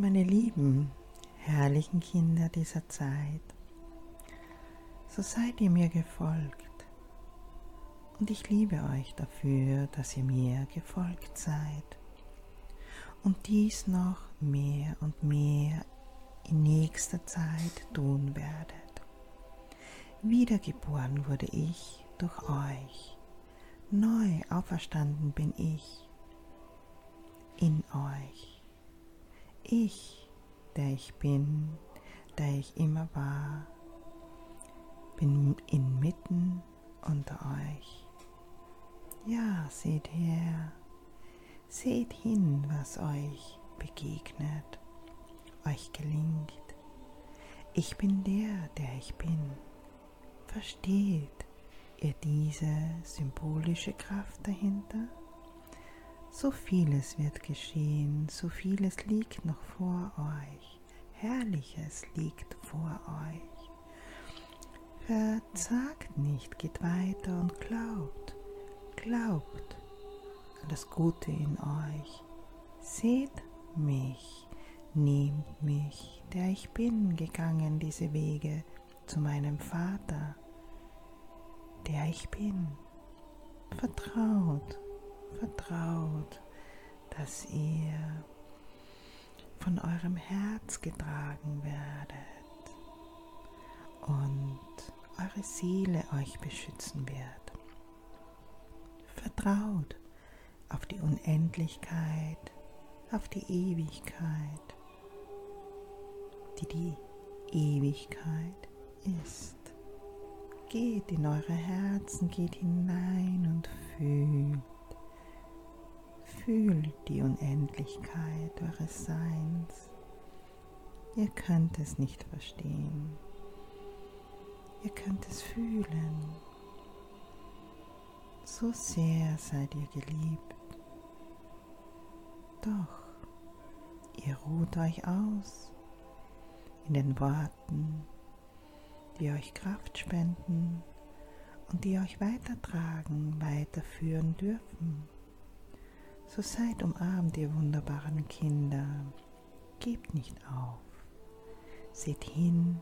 Meine lieben, herrlichen Kinder dieser Zeit, so seid ihr mir gefolgt. Und ich liebe euch dafür, dass ihr mir gefolgt seid. Und dies noch mehr und mehr in nächster Zeit tun werdet. Wiedergeboren wurde ich durch euch. Neu auferstanden bin ich in euch. Ich, der ich bin, der ich immer war, bin inmitten unter euch. Ja, seht her, seht hin, was euch begegnet, euch gelingt. Ich bin der, der ich bin. Versteht ihr diese symbolische Kraft dahinter? So vieles wird geschehen, so vieles liegt noch vor euch, Herrliches liegt vor euch. Verzagt nicht, geht weiter und glaubt, glaubt an das Gute in euch. Seht mich, nehmt mich, der ich bin, gegangen diese Wege zu meinem Vater, der ich bin. Vertraut, vertraut, dass ihr von eurem Herz getragen werdet und eure Seele euch beschützen wird. Vertraut auf die Unendlichkeit, auf die Ewigkeit, die die Ewigkeit ist. Geht in eure Herzen, geht hinein und fühlt. Fühlt die Unendlichkeit eures Seins. Ihr könnt es nicht verstehen. Ihr könnt es fühlen. So sehr seid ihr geliebt. Doch ihr ruht euch aus in den Worten, die euch Kraft spenden und die euch weitertragen, weiterführen dürfen. So seid umarmt, ihr wunderbaren Kinder. Gebt nicht auf. Seht hin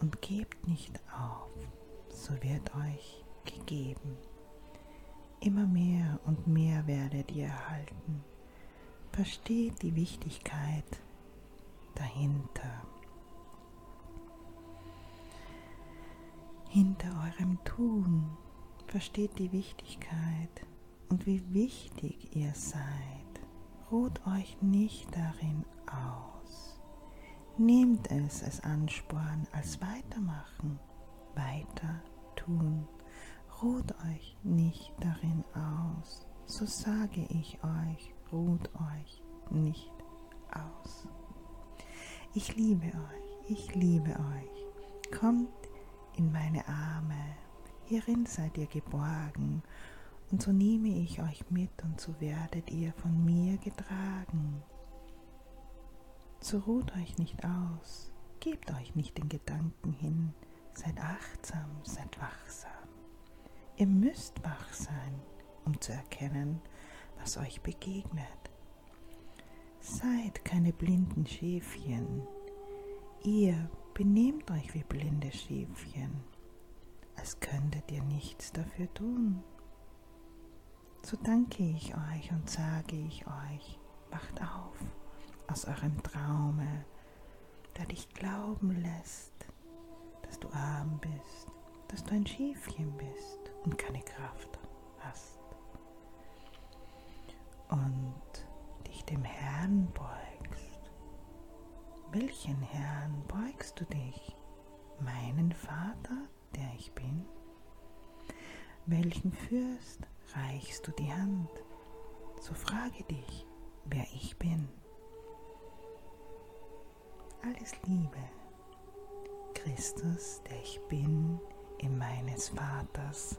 und gebt nicht auf. So wird euch gegeben. Immer mehr und mehr werdet ihr erhalten. Versteht die Wichtigkeit dahinter. Hinter eurem Tun versteht die Wichtigkeit und wie wichtig ihr seid. Ruht euch nicht darin aus. Nehmt es als Ansporn, als Weitermachen, weiter tun. Ruht euch nicht darin aus. So sage ich euch, ruht euch nicht aus. Ich liebe euch, ich liebe euch. Kommt in meine Arme, hierin seid ihr geborgen, und so nehme ich euch mit und so werdet ihr von mir getragen. So ruht euch nicht aus, gebt euch nicht den Gedanken hin, seid achtsam, seid wachsam. Ihr müsst wach sein, um zu erkennen, was euch begegnet. Seid keine blinden Schäfchen. Ihr benehmt euch wie blinde Schäfchen, als könntet ihr nichts dafür tun. So danke ich euch und sage ich euch, wacht auf aus eurem Traume, der dich glauben lässt, dass du arm bist, dass du ein Schäfchen bist und keine Kraft hast. Und dich dem Herrn beugst. Welchen Herrn beugst du dich? Meinen Vater, der ich bin? Welchen Fürst reichst du die Hand? So frage dich, wer ich bin. Alles Liebe, Christus, der ich bin, in meines Vaters.